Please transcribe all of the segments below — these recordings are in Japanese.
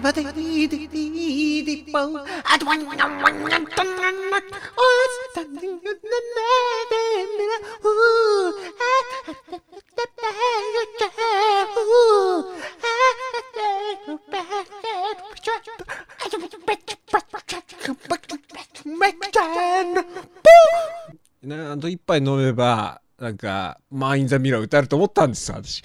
デバディディディディディボンあとワンワンワンワンワンワンワンおっさんのななでみなうあたたたたたうなあと一杯飲めばなんか「マイン・ザ・ミラー」歌えると思ったんです私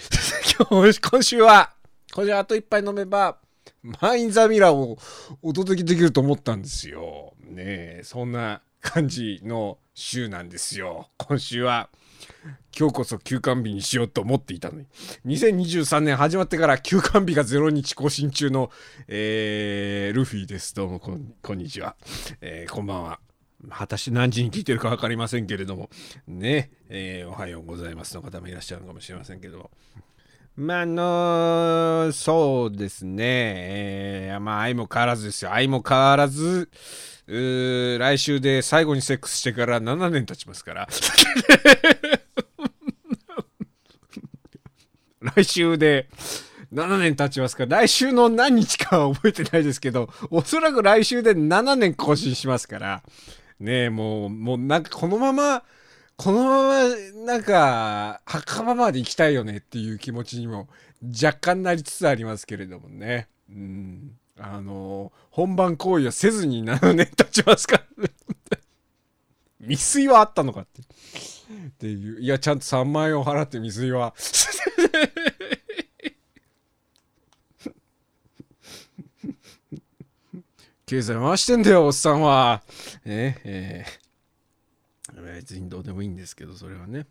今日今週は今週はあと一杯飲めば「マイン・ザ・ミラー」をお届けできると思ったんですよ。ねえそんな感じの週なんですよ。今週は今日こそ休館日にしようと思っていたのに。2023年始まってから休館日が0日更新中の、えー、ルフィです。どうもこんにちは、えーこんばんは。果たして何時に聞いてるか分かりませんけれども。ね、えーおはようございますの方もいらっしゃるかもしれませんけども。まああのそうですね、えーまあ相も変わらずですよ。相も変わらずうー来週で最後にセックスしてから7年経ちますから。来週で7年経ちますから、来週の何日かは覚えてないですけど、おそらく来週で7年更新しますから、ねえ、もう、もうなんかこのまま、このまま、なんか、墓場まで行きたいよねっていう気持ちにも若干なりつつありますけれどもね。うん。あの、本番行為はせずに7年経ちますから、未遂はあったのかって。っていう。いや、ちゃんと3万円を払って未遂は。経済回してんだよ、おっさんは。ねえー、別にどうでもいいんですけど、それはね。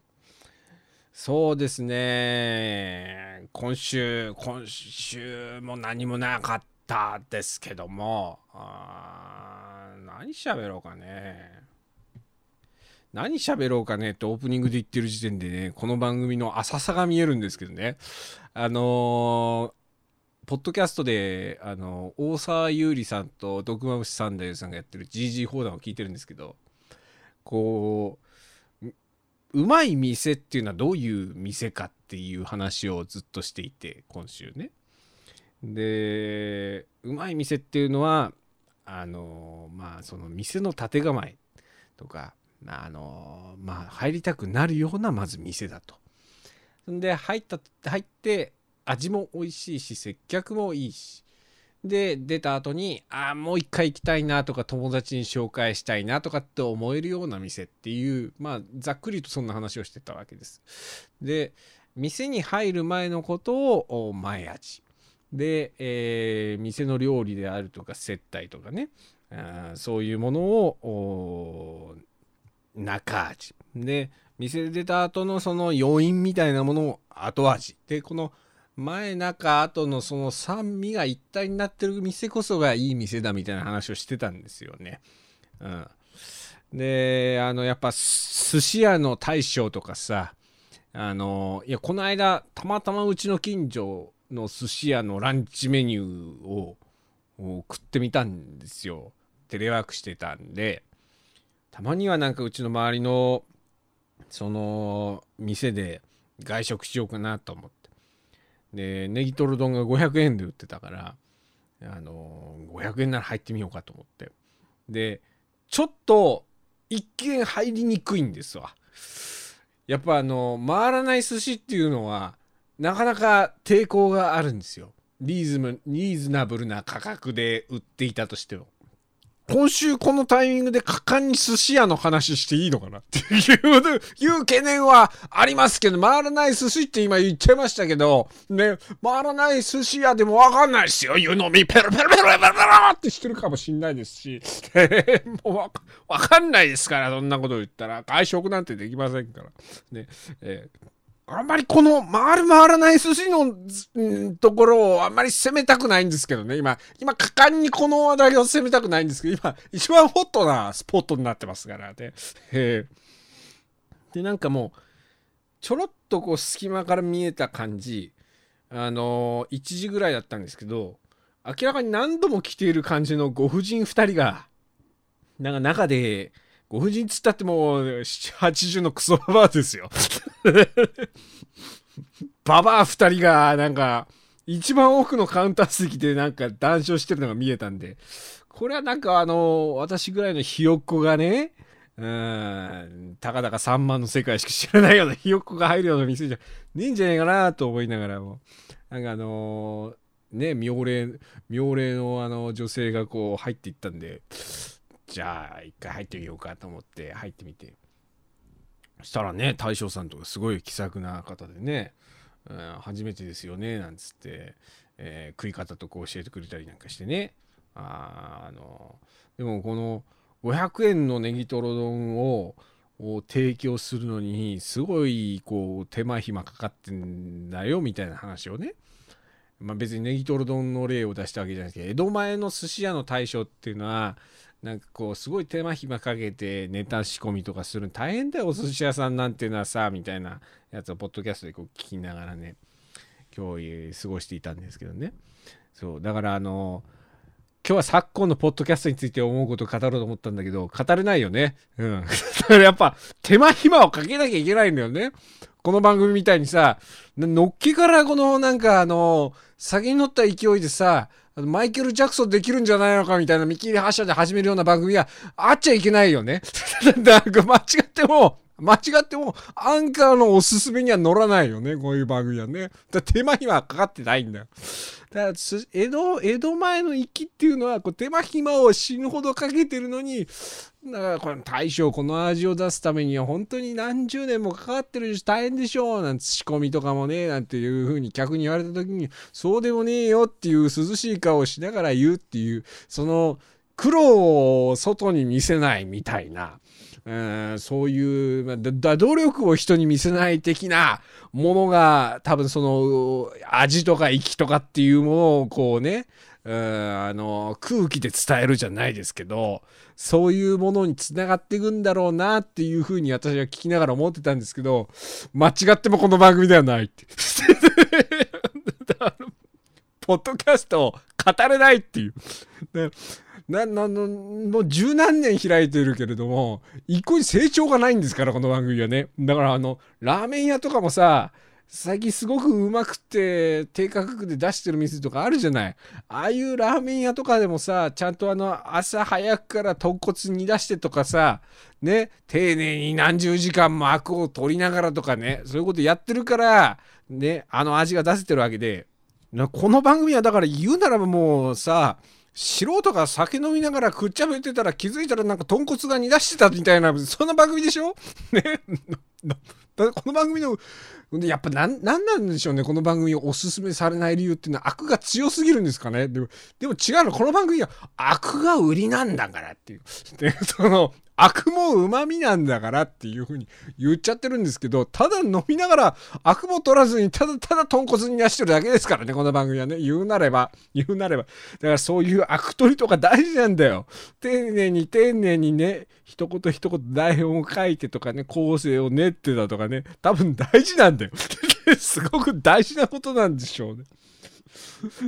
そうですね。今週、今週も何もなかったですけども、あ何喋ろうかね。何喋ろうかねってオープニングで言ってる時点でね、この番組の浅さが見えるんですけどね。あのーポッドキャストで、あの、大沢優里さんとドクマムシサンダーさんがやってる GG 放談を聞いてるんですけど、こう、うまい店っていうのはどういう店かっていう話をずっとしていて、今週ね。で、うまい店っていうのは、あの、まあ、その店の建て構えとか、あの、まあ、入りたくなるような、まず店だと。で、入った、入って、味も美味しいし接客もいいしで出た後にああもう一回行きたいなとか友達に紹介したいなとかって思えるような店っていうまあざっくりとそんな話をしてたわけです。で店に入る前のことを前味。で、えー店の料理であるとか接待とかね。あそういうものを中味。で店で出た後のその余韻みたいなものを後味。でこの前中後のその酸味が一体になってる店こそがいい店だみたいな話をしてたんですよね。うん、であのやっぱ寿司屋の大将とかさあのいやこの間たまたまうちの近所の寿司屋のランチメニューをを食ってみたんですよ。テレワークしてたんでたまにはなんかうちの周りのその店で外食しようかなと思って。でネギトロ丼が500円で売ってたからあの500円なら入ってみようかと思って。でちょっと一見入りにくいんですわ。やっぱあの回らない寿司っていうのはなかなか抵抗があるんですよ。リーズムリーズナブルな価格で売っていたとしても。今週このタイミングで果敢に寿司屋の話していいのかなっていう いう懸念はありますけど、回らない寿司って今言っちゃいましたけど、ね、回らない寿司屋でもわかんないですよ。湯飲みペロペロペロペロペロってしてるかもしんないですし、もうわかんないですから、そんなこと言ったら。外食なんてできませんから。ね、えーあんまりこの回る回らない寿司のずうんところをあんまり攻めたくないんですけどね。今、今果敢にこの話題を攻めたくないんですけど、今 一番ホットなスポットになってますからね。でなんかもうちょろっとこう隙間から見えた感じあの1時ぐらいだったんですけど明らかに何度も来ている感じのご婦人2人がなんか中でご婦人っつったってもう80のクソババアですよ。ババア2人がなんか一番奥のカウンター席でなんか談笑してるのが見えたんで。これはなんかあの私ぐらいのひよっこがねうんたかだか3万の世界しか知らないようなひよっこが入るような店じゃねえんじゃねえかなと思いながらも。なんかあのね妙齢妙齢のあの女性がこう入っていったんで。じゃあ一回入ってみようかと思って入ってみて。そしたらね大将さんとかすごい気さくな方でね、うん、初めてですよねなんつって、えー食い方とか教えてくれたりなんかしてね。ああのでもこの500円のネギトロ丼をを提供するのにすごいこう手間暇かかってんだよみたいな話をね。まあ別にネギトロ丼の例を出したわけじゃないですけど江戸前の寿司屋の大将っていうのはなんかこうすごい手間暇かけてネタ仕込みとかするの大変だよお寿司屋さんなんていうのはさみたいなやつをポッドキャストでこう聞きながらね今日過ごしていたんですけどね。そうだからあの今日は昨今のポッドキャストについて思うことを語ろうと思ったんだけど語れないよね。うん。だからやっぱ手間暇をかけなきゃいけないんだよね。この番組みたいにさのっけからこのなんかあの先に乗った勢いでさマイケル・ジャクソンできるんじゃないのかみたいな見切り発車で始めるような番組はあっちゃいけないよね。なんか間違っても、間違ってもアンカーのおすすめには乗らないよね、こういう番組はね。だ手間暇かかってないんだよ。だから江戸、江戸前の粋っていうのはこう手間暇を死ぬほどかけてるのに、だからこの大将この味を出すためには本当に何十年もかかってるし大変でしょうなんて仕込みとかもねなんていう風に客に言われた時にそうでもねえよっていう涼しい顔をしながら言うっていうその苦労を外に見せないみたいな。うんそういう、まあ努力を人に見せない的なものが多分その味とか息とかっていうものをこうねうんあの空気で伝えるじゃないですけどそういうものにつながっていくんだろうなっていうふうに私は聞きながら思ってたんですけど間違ってもこの番組ではないって。ポッドキャストを語れないっていう。なななもう十何年開いてるけれども一向に成長がないんですからこの番組はね。だからあのラーメン屋とかもさ最近すごくうまくて低価格で出してる店とかあるじゃない。ああいうラーメン屋とかでもさちゃんとあの朝早くから豚骨煮出してとかさね丁寧に何十時間もアクを取りながらとかねそういうことやってるからねあの味が出せてるわけで。この番組はだから言うならばもうさ素人が酒飲みながらくっちゃべってたら気づいたらなんか豚骨が煮出してたみたいなそんな番組でしょ？ね。だこの番組のやっぱなんなんでしょうね。この番組をおすすめされない理由っていうのは悪が強すぎるんですかね。でもでも違うの。この番組は悪が売りなんだからっていう。でその悪もうまみなんだからっていう風に言っちゃってるんですけどただ飲みながら悪も取らずにただただ豚骨に出してるだけですからね。この番組はね。言うなれば言うなれば。だからそういう悪取りとか大事なんだよ。丁寧に丁寧にね。一言一言台本を書いてとかね構成を練ってだとかね多分大事なんだよ。すごく大事なことなんでしょうね。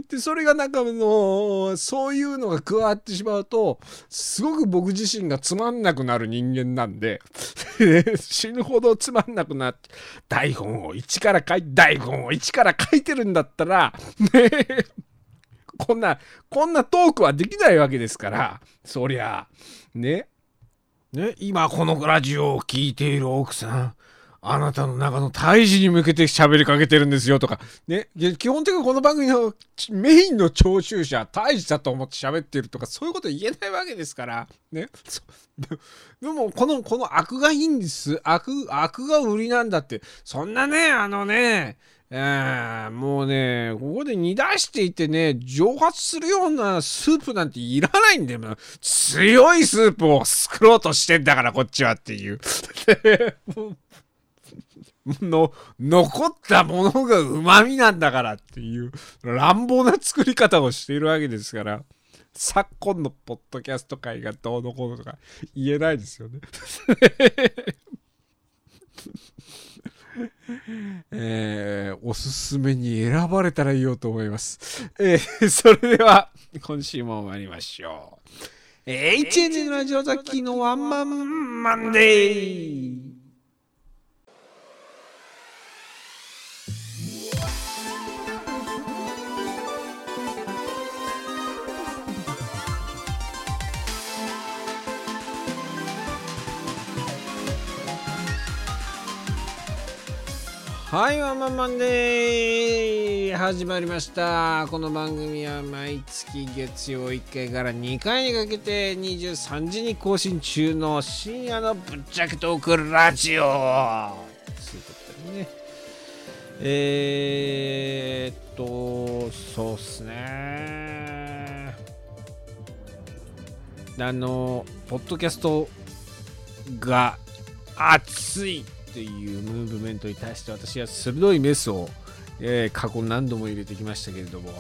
でそれがなんかあのそういうのが加わってしまうとすごく僕自身がつまんなくなる人間なんで 死ぬほどつまんなくなって台本を一から書い台本を一から書いてるんだったらねこんなこんなトークはできないわけですからそりゃね。ね今このラジオを聴いている奥さんあなたの中の胎児に向けて喋りかけてるんですよとか、ね、基本的にこの番組のメインの聴衆者、胎児だと思って喋ってるとか、そういうこと言えないわけですから、ね。で でも、この、この悪がいいんです。悪、悪が売りなんだって。そんなね、あのね、えーもうね、ここで煮出していてね、蒸発するようなスープなんていらないんだよ。強いスープを作ろうとしてんだから、こっちはっていう。の残ったものがうまみなんだからっていう乱暴な作り方をしているわけですから昨今のポッドキャスト界がどうのこうのとか言えないですよね。おすすめに選ばれたらいいよと思います。えー、それでは、今週も参りましょう。HN ラジオザキのワンマンマンデーはいワンマンマンデー始まりました。この番組は毎月月曜1回から2回にかけて23時に更新中の深夜のぶっちゃけトークラジオ。ということでねえー、っとそうっすね。あのポッドキャストが熱い。っていうムーブメントに対して私は鋭いメスを、えー、過去何度も入れてきましたけれども、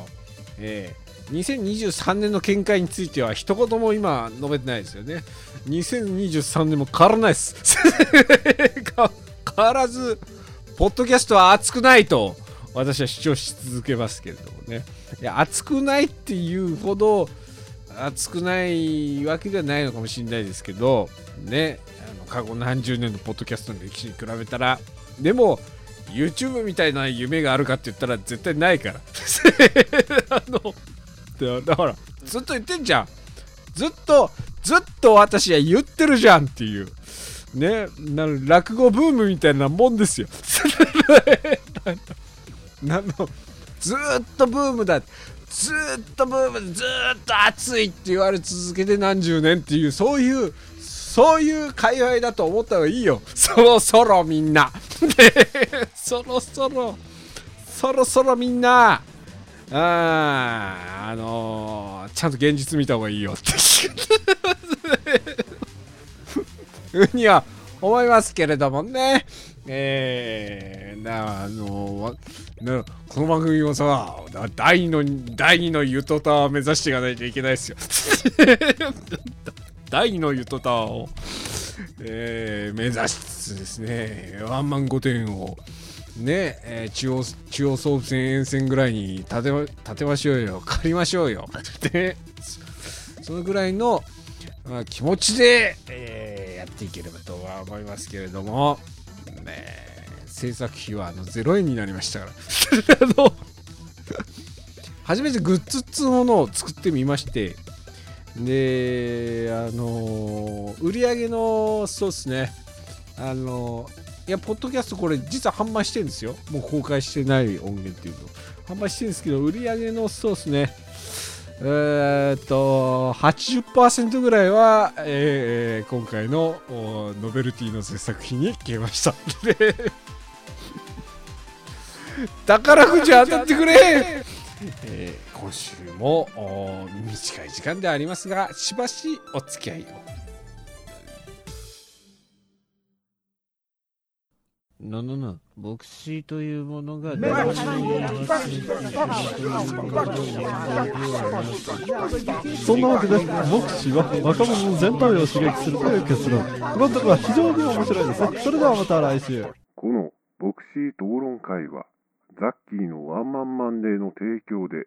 えー、2023年の見解については一言も今述べてないですよね。2023年も変わらないです。変わらずポッドキャストは熱くないと私は主張し続けますけれどもね。いや熱くないっていうほど熱くないわけではないのかもしれないですけどね。過去何十年のポッドキャストの歴史に比べたらでも YouTube みたいな夢があるかって言ったら絶対ないから。あのだからずっと言ってんじゃん。ずっとずっと私は言ってるじゃんっていう。ねな落語ブームみたいなもんですよ。なのずっとブームだ。ずっとブームずっと熱いって言われ続けて何十年っていうそういうそういう界隈だと思った方がいいよ。そろそろみんな。そろそろ、そろそろみんな、ああ、あのー、ちゃんと現実見た方がいいよってには思いますけれどもね。えー、なあのー、この番組もさ、第2の、第2のゆとたを目指していかないといけないですよ。第2のゆとワーを、えー、目指しつつですね、ワンマン御殿を、ね、えー、中央、中央総武線沿線ぐらいに建て、建てましょうよ、借りましょうよ、って、そのぐらいの、まあ、気持ちで、えー、やっていければとは思いますけれども、ね、制作費はあの0円になりましたから。初めてグッズっつうものを作ってみましてで、あのー、売り上げの、そうですね、あのー、いや、ポッドキャストこれ実は販売してるんですよ。もう公開してない音源っていうの。販売してるんですけど、売り上げの、そうですね、えー、っと、80%ぐらいは、えー、今回のノベルティの制作費に消えました。宝くじ当たってくれ、えー今週も短い時間でありますがしばしお付き合いをななクシーというものが大事そんなわけで、シーは若者の全体を刺激するという結論。このところは非常に面白いですね。それではまた来週。このボクシー討論会は、ザッキーのワンマンマンデーの提供で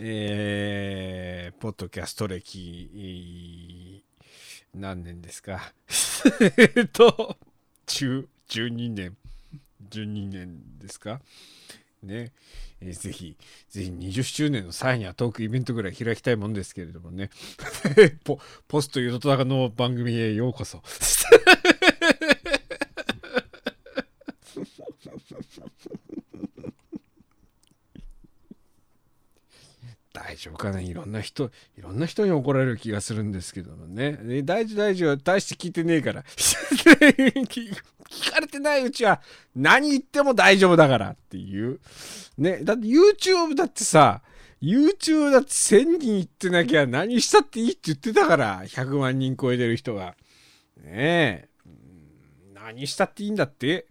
えー、ポッドキャスト歴、何年ですか？えっと、10 12年、12年ですか？ね、えーぜひ、ぜひ20周年の際にはトークイベントぐらい開きたいもんですけれどもね。ポポストゆとたかの番組へようこそ。丈夫かな？いろんな人、いろんな人に怒られる気がするんですけどもね。大丈夫大丈夫。大して聞いてねえから。聞かれてないうちは何言っても大丈夫だからっていう。ね、だって YouTube だってさ、YouTube だって1000人行ってなきゃ何したっていいって言ってたから、100万人超えてる人が。ねえ。何したっていいんだって？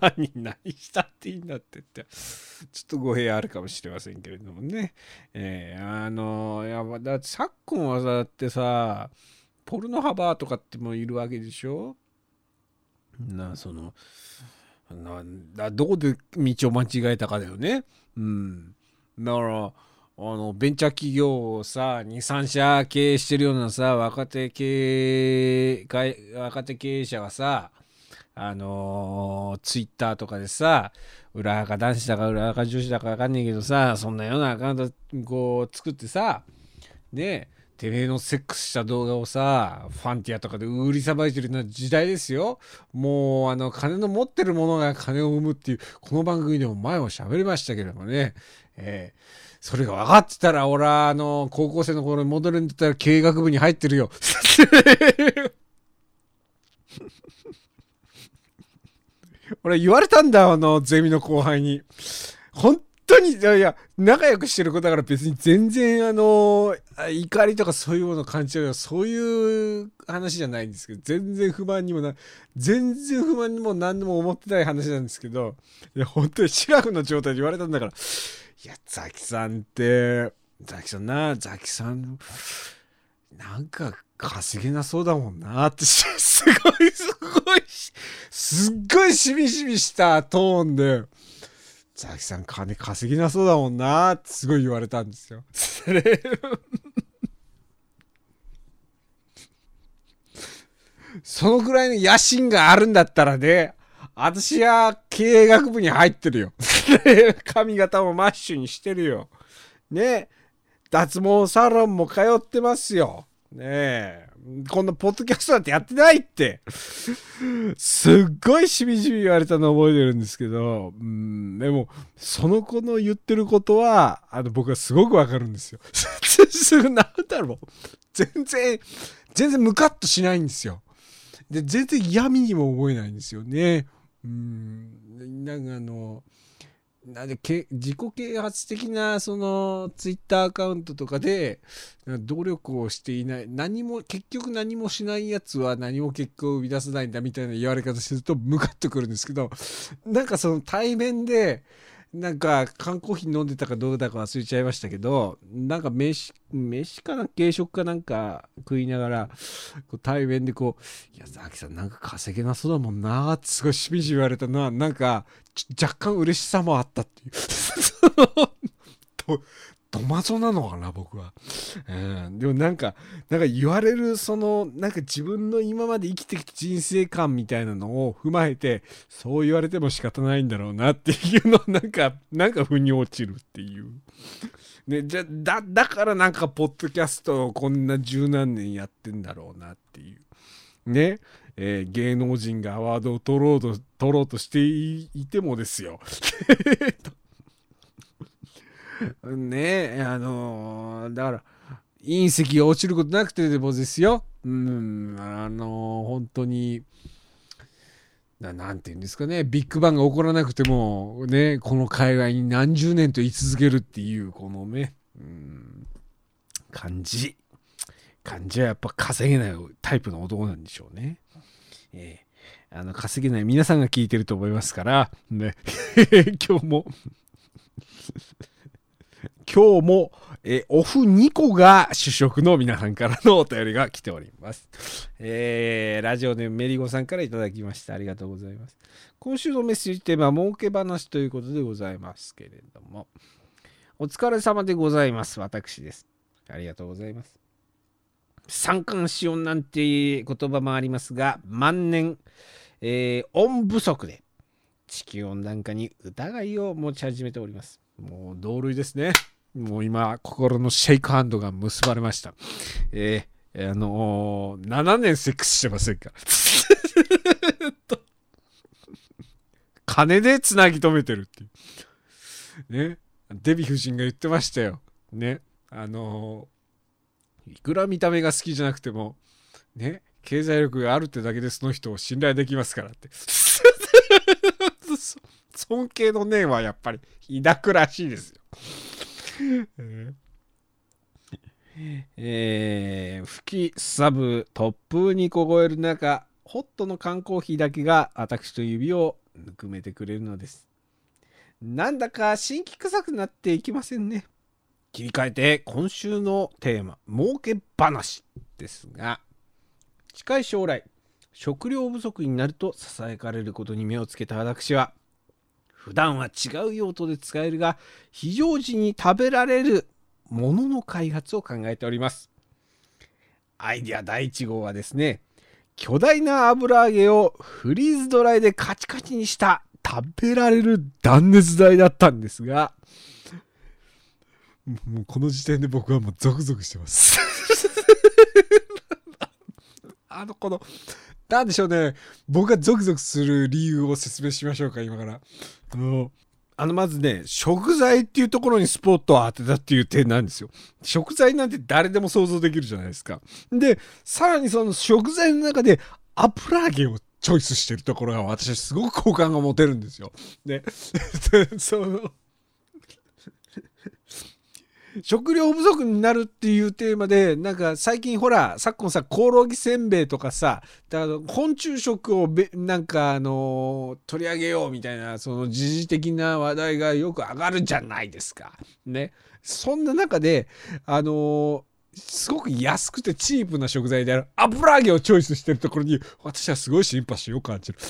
何、何したっていいんだってって。ちょっと語弊あるかもしれませんけれどもね。えーあのいや、だって昨今はさ、だってさ、ポルノハバーとかってもいるわけでしょ？な、その、などこで道を間違えたかだよね。うん。だから、あの、ベンチャー企業をさ、2、3社経営してるようなさ、若手経営、若手経営者がさ、あのツイッターとかでさ、裏垢男子だか裏垢女子だかわかんねえけどさ、そんなようなアカウントこう作ってさ、ねてめえのセックスした動画をさ、ファンティアとかで売りさばいてるような時代ですよ。もう、あの、金の持ってるものが金を生むっていう、この番組でも前も喋りましたけれどもね。えーそれが分かってたら、俺は、あの、高校生の頃に戻るんだったら経営学部に入ってるよ。俺言われたんだ、あの、ゼミの後輩に。本当に、いやいや、仲良くしてる子だから別に全然、あの、怒りとかそういうものを感じちゃうよ。そういう話じゃないんですけど、全然不満にもな、全然不満にも何でも思ってない話なんですけど、いや、本当にシラフの状態で言われたんだから、いや、ザキさんって、ザキさんな、ザキさん、なんか稼げなそうだもんな。って、すごい、すごい、すっごいしみしみしたトーンで、ザキさん金稼げなそうだもんな。ってすごい言われたんですよ。それそのくらいの野心があるんだったらね、私は経営学部に入ってるよ。髪型もマッシュにしてるよ。ね脱毛サロンも通ってますよ。ねえ。こんなポッドキャストなんてやってないって。すっごいしみじみ言われたの覚えてるんですけど、うん、でも、その子の言ってることは、あの、僕はすごくわかるんですよ。すぐ、なんだろう。全然、全然ムカッとしないんですよ。で、全然嫌味にも思えないんですよね。うん、なんかあの、なんでけ自己啓発的なそのツイッターアカウントとかで努力をしていない何も結局何もしないやつは何も結果を生み出せないんだみたいな言われ方するとムカッとくるんですけどなんかその対面でなんか缶コーヒー飲んでたかどうだか忘れちゃいましたけどなんか飯飯かな軽食かなんか食いながらこう対面でこう「いやザキさんなんか稼げなそうだもんな」ってすごいしみじみ言われたのはなんか若干嬉しさもあったっていう。そのとトマトなのかな僕は、うん、でもなんかなんか言われるそのなんか自分の今まで生きてきた人生観みたいなのを踏まえてそう言われても仕方ないんだろうなっていうの なんかなんか腑に落ちるっていう。ね、じゃだだからなんかポッドキャストをこんな十何年やってんだろうなっていう。ね、えー芸能人がアワードを取ろうと取ろうとしていいてもですよ。ねえあのーだから隕石が落ちることなくてでもですよ。うんあのー本当に。ななんて言うんですかねビッグバンが起こらなくてもねこの海外に何十年と居続けるっていうこのねうん感じ感じはやっぱ稼げないタイプの男なんでしょうね。ええあの稼げない皆さんが聞いてると思いますから、ね、今日も今日も、えーオフ2個が主食の皆さんからのお便りが来ております。えーラジオネームメリゴさんからいただきました。ありがとうございます。今週のメッセージテーマは儲け話ということでございますけれども、お疲れ様でございます。私です。ありがとうございます。三寒四温なんて言葉もありますが、万年、えー温不足で地球温暖化に疑いを持ち始めております。もう同類ですね。もう今、心のシェイクハンドが結ばれました。えーあのー7年セックスしてませんか？と 金でつなぎ止めてるっていう。ね？デヴィ夫人が言ってましたよ。ね？あのーいくら見た目が好きじゃなくても、ね？経済力があるってだけでその人を信頼できますからって。尊敬の念はやっぱり抱くらしいですよ。えー、吹きすさぶ突風に凍える中ホットの缶コーヒーだけが私と指をぬくめてくれるのですなんだか新規臭くなっていきませんね切り替えて今週のテーマ儲け話ですが近い将来食料不足になると囁かれることに目をつけた私は普段は違う用途で使えるが非常時に食べられるものの開発を考えております。アイデア第1号はですね巨大な油揚げをフリーズドライでカチカチにした食べられる断熱材だったんですがもうこの時点で僕はもうゾクゾクしてます。あのこのなんでしょうね。僕がゾクゾクする理由を説明しましょうか今から。あのあのまずね食材っていうところにスポットを当てたっていう点なんですよ。食材なんて誰でも想像できるじゃないですか。でさらにその食材の中で油揚げをチョイスしてるところが私はすごく好感が持てるんですよ。でその食料不足になるっていうテーマでなんか最近ほら昨今さコオロギせんべいとかさだから昆虫食をべなんかあの取り上げようみたいなその時事的な話題がよく上がるじゃないですか。ね。そんな中であのすごく安くてチープな食材である油揚げをチョイスしてるところに私はすごいシンパシーを感じる。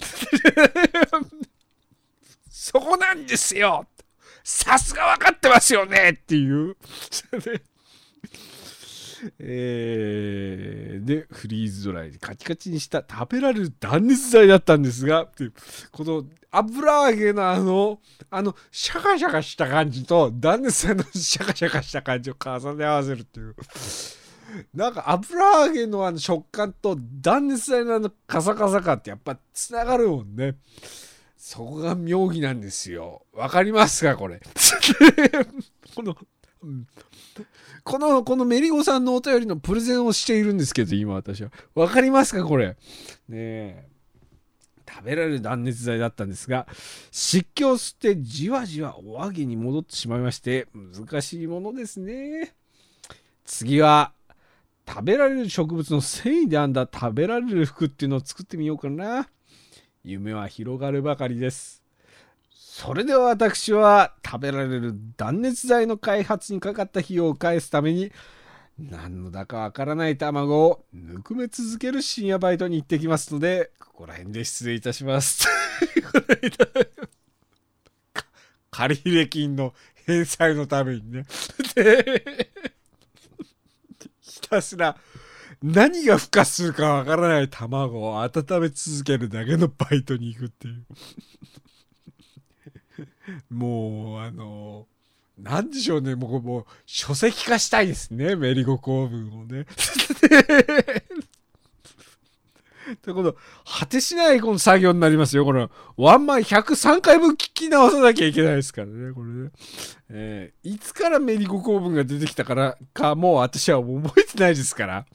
そこなんですよさすが分かってますよねっていう。えー、で、フリーズドライでカチカチにした食べられる断熱材だったんですが、この油揚げのあの、あの、シャカシャカした感じと断熱材のシャカシャカした感じを重ね合わせるっていう。なんか油揚げのあの食感と断熱材のあのカサカサ感ってやっぱつながるもんね。そこが妙義なんですよ。わかりますかこれ？この、うんこの、このメリゴさんのお便りのプレゼンをしているんですけど、今私は。わかりますかこれ？ねえ。食べられる断熱材だったんですが、湿気を吸ってじわじわお揚げに戻ってしまいまして、難しいものですね。次は、食べられる植物の繊維で編んだ食べられる服っていうのを作ってみようかな。夢は広がるばかりです。それでは私は食べられる断熱材の開発にかかった費用を返すために何のだかわからない卵をぬくめ続ける深夜バイトに行ってきますのでここら辺で失礼いたします。借入金の返済のためにね。ひたすら何が孵化するかわからない卵を温め続けるだけのバイトに行くっていう。もう、あの、何でしょうね、もう、もう、書籍化したいですね、メリゴ公文をね。ということ、果てしないこの作業になりますよ。この、ワンマン103回分聞き直さなきゃいけないですからね、これね。えーいつからメリゴ公文が出てきたからか、もう私は覚えてないですから。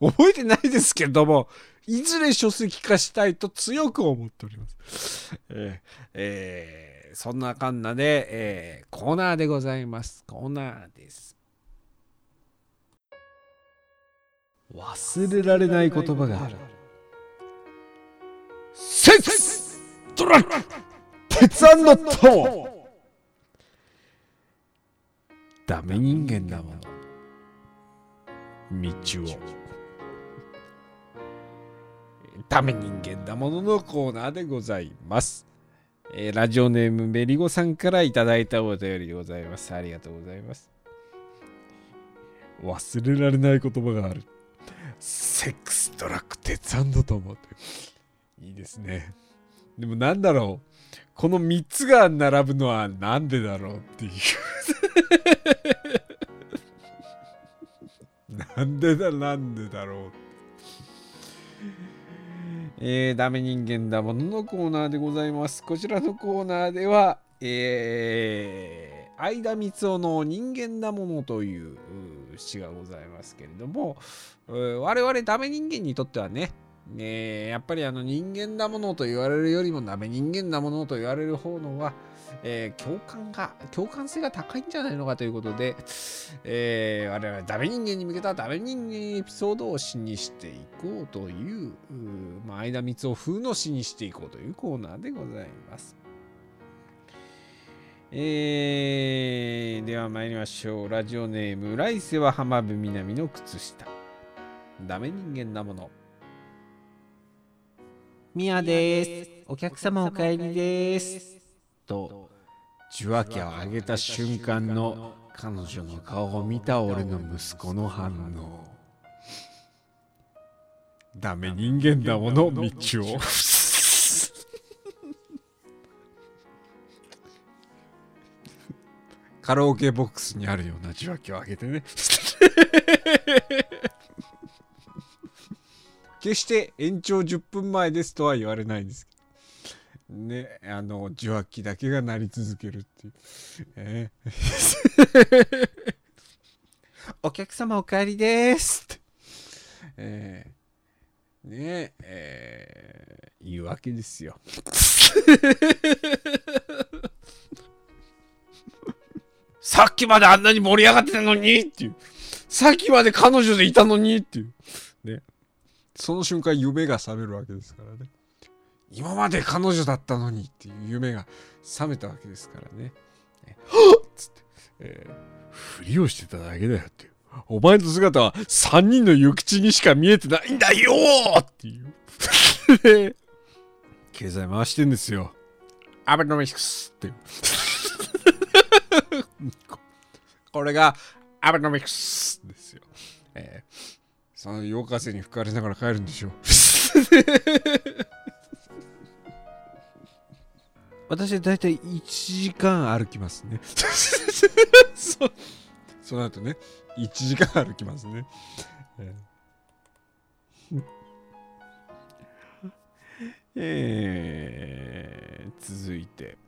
覚えてないですけども、いずれ書籍化したいと強く思っております。えーえーそんなかんなで、えーコーナーでございます。コーナーです。忘れられない言葉がある。セックスドラッグ鉄腕の友ダメ人間だもの。道を。ダメ人間だもののコーナーでございます。えーラジオネームメリゴさんからいただいたお便りでございます。ありがとうございます。忘れられない言葉がある。セックス、ドラッグ、鉄腕友って。いいですね。でもなんだろう。この3つが並ぶのはなんでだろうっていう。なんでだ、なんでだろう。えー、ダメ人間だもののコーナーでございます。こちらのコーナーでは、えー、相田光夫の人間だものという詩がございますけれども、我々ダメ人間にとってはね、ねやっぱりあの人間だものと言われるよりもダメ人間だものと言われる方のは、えー共感が共感性が高いんじゃないのかということで、えー我々ダメ人間に向けたダメ人間エピソードを詩にしていこうといううまあ、相田光夫風の詩にしていこうというコーナーでございます。えーでは参りましょう。ラジオネーム、来世は浜辺美波の靴下。ダメ人間なもの。ミヤです。お客様お帰りです。と、受話器を上げた瞬間の彼女の顔を見た俺の息子の反応。ダメ人間だもの、みちお。カラオケボックスにあるような受話器を上げてね。決して延長10分前ですとは言われないんですけど。ね、あの、受話器だけが鳴り続けるっていう。えー お客様お帰りです。えーねえー言うわけですよ。さっきまであんなに盛り上がってたのにっていう。さっきまで彼女でいたのにっていう。ね。その瞬間夢が覚めるわけですからね。今まで彼女だったのにっていう夢が覚めたわけですからね。はっつって、えーふりをしてただけだよっていう。お前の姿は3人の行く口にしか見えてないんだよっていう。経済回してんですよ。アベノミクスって。これがアベノミクスですよ。えその夜風に吹かれながら帰るんでしょう。私はだいたい1時間歩きますね。そその後ね、1時間歩きますね。えーえー続いて、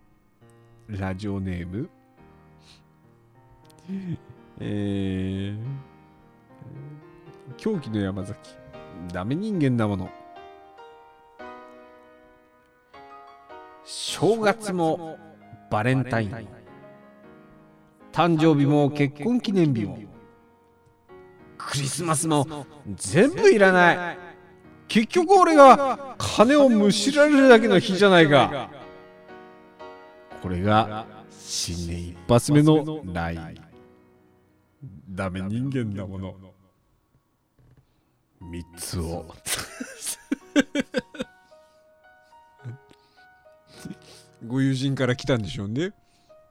ラジオネーム、えー、狂気の山崎、ダメ人間なもの。正月もバレンタイン。誕生日も結婚記念日も。クリスマスも全部いらない。結局俺が金をむしられるだけの日じゃないか。これが新年一発目のライン。ダメ人間なもの。3つを ご友人から来たんでしょうね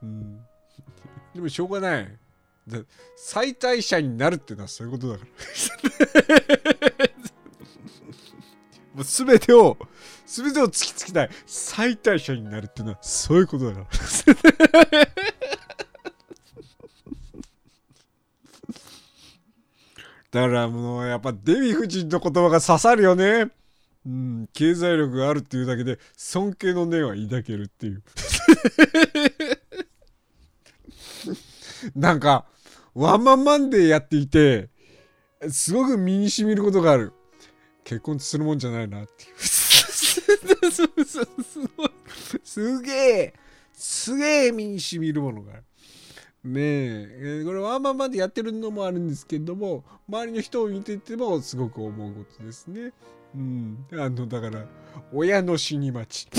うんでもしょうがない。最大者になるってのはそういうことだから。もう全てを、全てを突きつけたい。最大者になるってのはそういうことだから。だからもうやっぱデヴィ夫人の言葉が刺さるよね。うん、経済力があるっていうだけで尊敬の念は抱けるっていう。なんか、ワンマンマンデーやっていて、すごく身に染みることがある。結婚するもんじゃないなっていう。すごいすげえ、すげえ身に染みるものがある。ねえ、えーこれワンマンマンデーやってるのもあるんですけども、周りの人を見ててもすごく思うことですね。うん。あの、だから、親の死に待ち。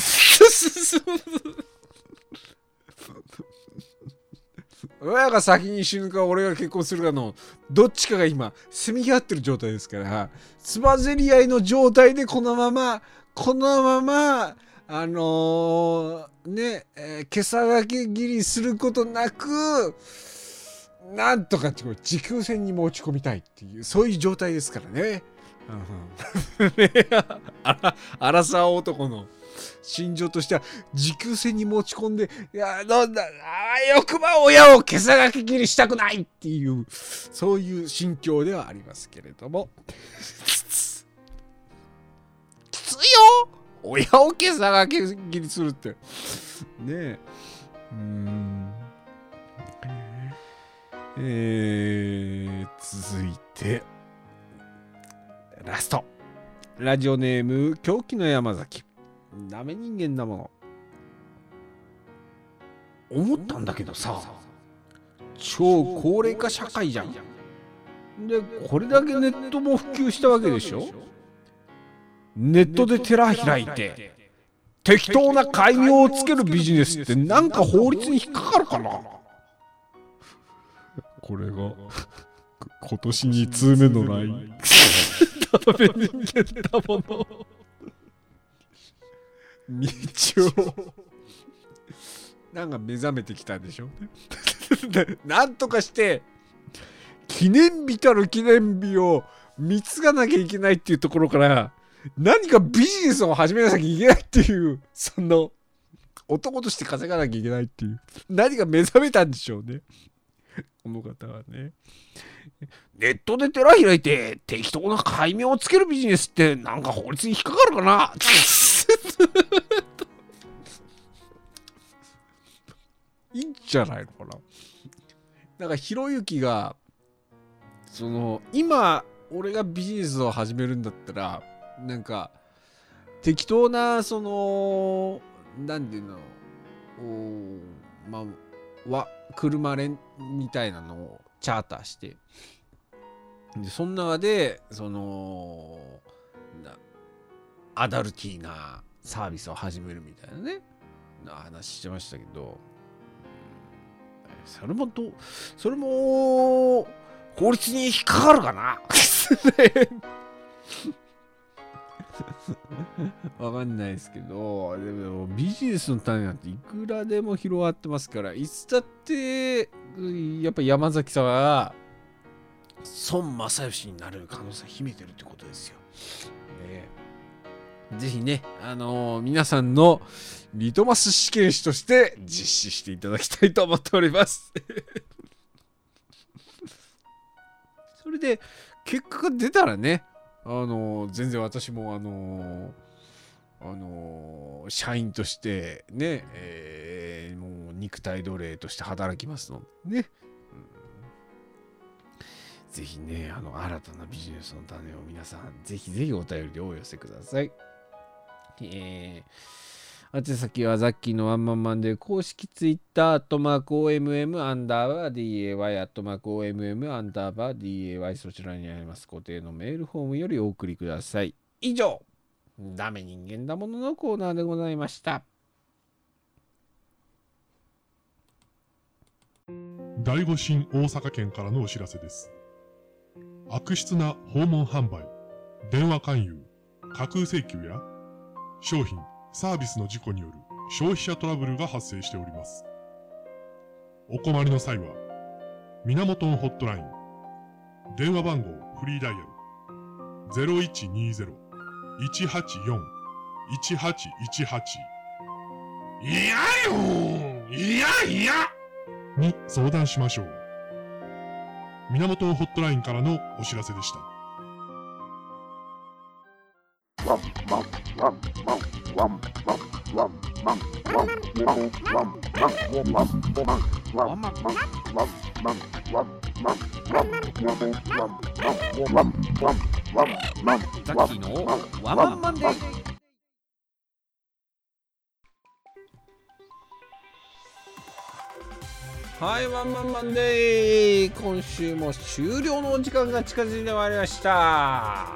親が先に死ぬか俺が結婚するかのどっちかが今せめぎ合ってる状態ですからつばぜり合いの状態でこのままこのままあのーね、えー、毛さがけ切りすることなくなんとかってこう持久戦に持ち込みたいっていうそういう状態ですからね。うん。ねあらアラサー男の心情としては持久戦に持ち込んでいやなんだあーよくば親を毛さがき切りしたくないっていうそういう心境ではありますけれども。きついよ！親オケ探し切りするって。ねえ。うん。えー、続いて、ラスト。ラジオネーム、狂気の山崎。ダメ人間だもの。思ったんだけどさ、超高齢化社会じゃん。で、これだけネットも普及したわけでしょネットで寺開いて、適当な改名をつけるビジネスってなんか法律に引っかかるかな？これが、今年2通目のライン。ただべ人もの。道を。なんか目覚めてきたんでしょ？なんとかして、記念日たる記念日を見つがなきゃいけないっていうところから、何かビジネスを始めなきゃいけないっていう、その、男として稼がなきゃいけないっていう、何か目覚めたんでしょうね。この方はね。ネットで寺開いて適当な改名をつけるビジネスってなんか法律に引っかかるかな いいんじゃないのかななんかひろゆきがその今俺がビジネスを始めるんだったらなんか適当なその何て言うのおまあ車レンみたいなのをチャーターして。でそん中でそのアダルティーなサービスを始めるみたいなね。な話してましたけど。それもどそれも法律に引っかかるかな。わかんないですけど、でもビジネスの種なんていくらでも広がってますから、いつだって、やっぱ山崎さんは、孫正義になる可能性秘めてるってことですよ。ね、ぜひね、あのー、皆さんのリトマス試験紙として実施していただきたいと思っております。それで、結果が出たらね、あの全然私もあのあの社員としてね、えー、もう肉体奴隷として働きますのでね、うん、ぜひねあの新たなビジネスの種を皆さんぜひぜひお便りでお寄せください。えー宛先はザッキーのワンマンマンで公式ツイッターとマーク OMM アンダーバー DAY アットマーク OMM アンダーバー DAY そちらにあります固定のメールフォームよりお送りください。以上ダメ人間だもののコーナーでございました。第五神大阪県からのお知らせです。悪質な訪問販売、電話勧誘、架空請求や商品、サービスの事故による消費者トラブルが発生しております。お困りの際は、源ホットライン、電話番号フリーダイヤル、0120-184-1818いやよいやいやに相談しましょう。源ホットラインからのお知らせでした。ワンワンワンワンワンマンはいワンマンマンデー。今週も終了のお時間が近づいてまいりました。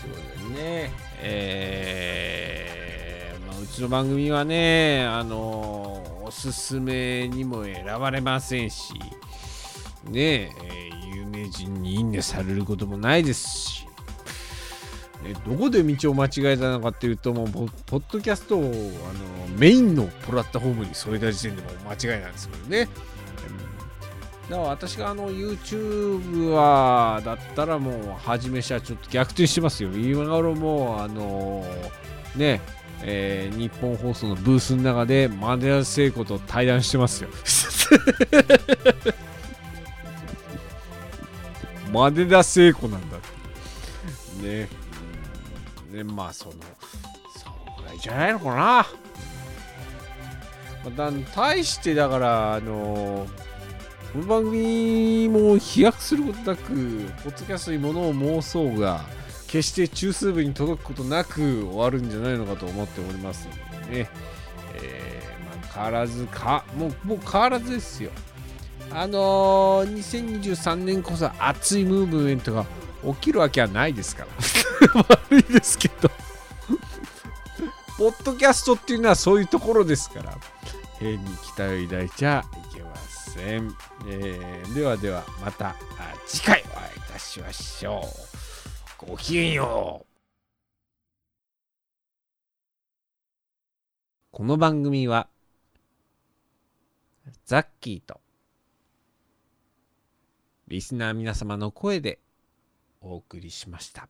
そうだね。えーまあ、うちの番組はね、あのおすすめにも選ばれませんし、ねえー有名人にいいねされることもないですし、ねどこで道を間違えたのかっていうともうポポッドキャストをあのメインのプラットフォームに添えた時点でも間違いなんですけどね。だから私があの YouTube はだったらもう初めしはちょっと逆転してますよ。今頃もうあのねえー日本放送のブースの中でマネア聖子と対談してますよ。マネダ聖子なんだ。ね。ね、まあその、そうぐらいじゃないのかな。まあだ対してだから、あのこの番組も飛躍することなく、ポッドキャストにものを妄想が決して中枢部に届くことなく終わるんじゃないのかと思っておりますのでね、えーまあ、変わらずかもうもう変わらずですよ。あのー、2023年こそ熱いムーブメントが起きるわけはないですから。悪いですけど。ポッドキャストっていうのはそういうところですから。変に期待を抱いちゃいけません、せんえーではではまた次回お会いいたしましょう。ごきげんよう。この番組はザッキーとリスナー皆様の声でお送りしました。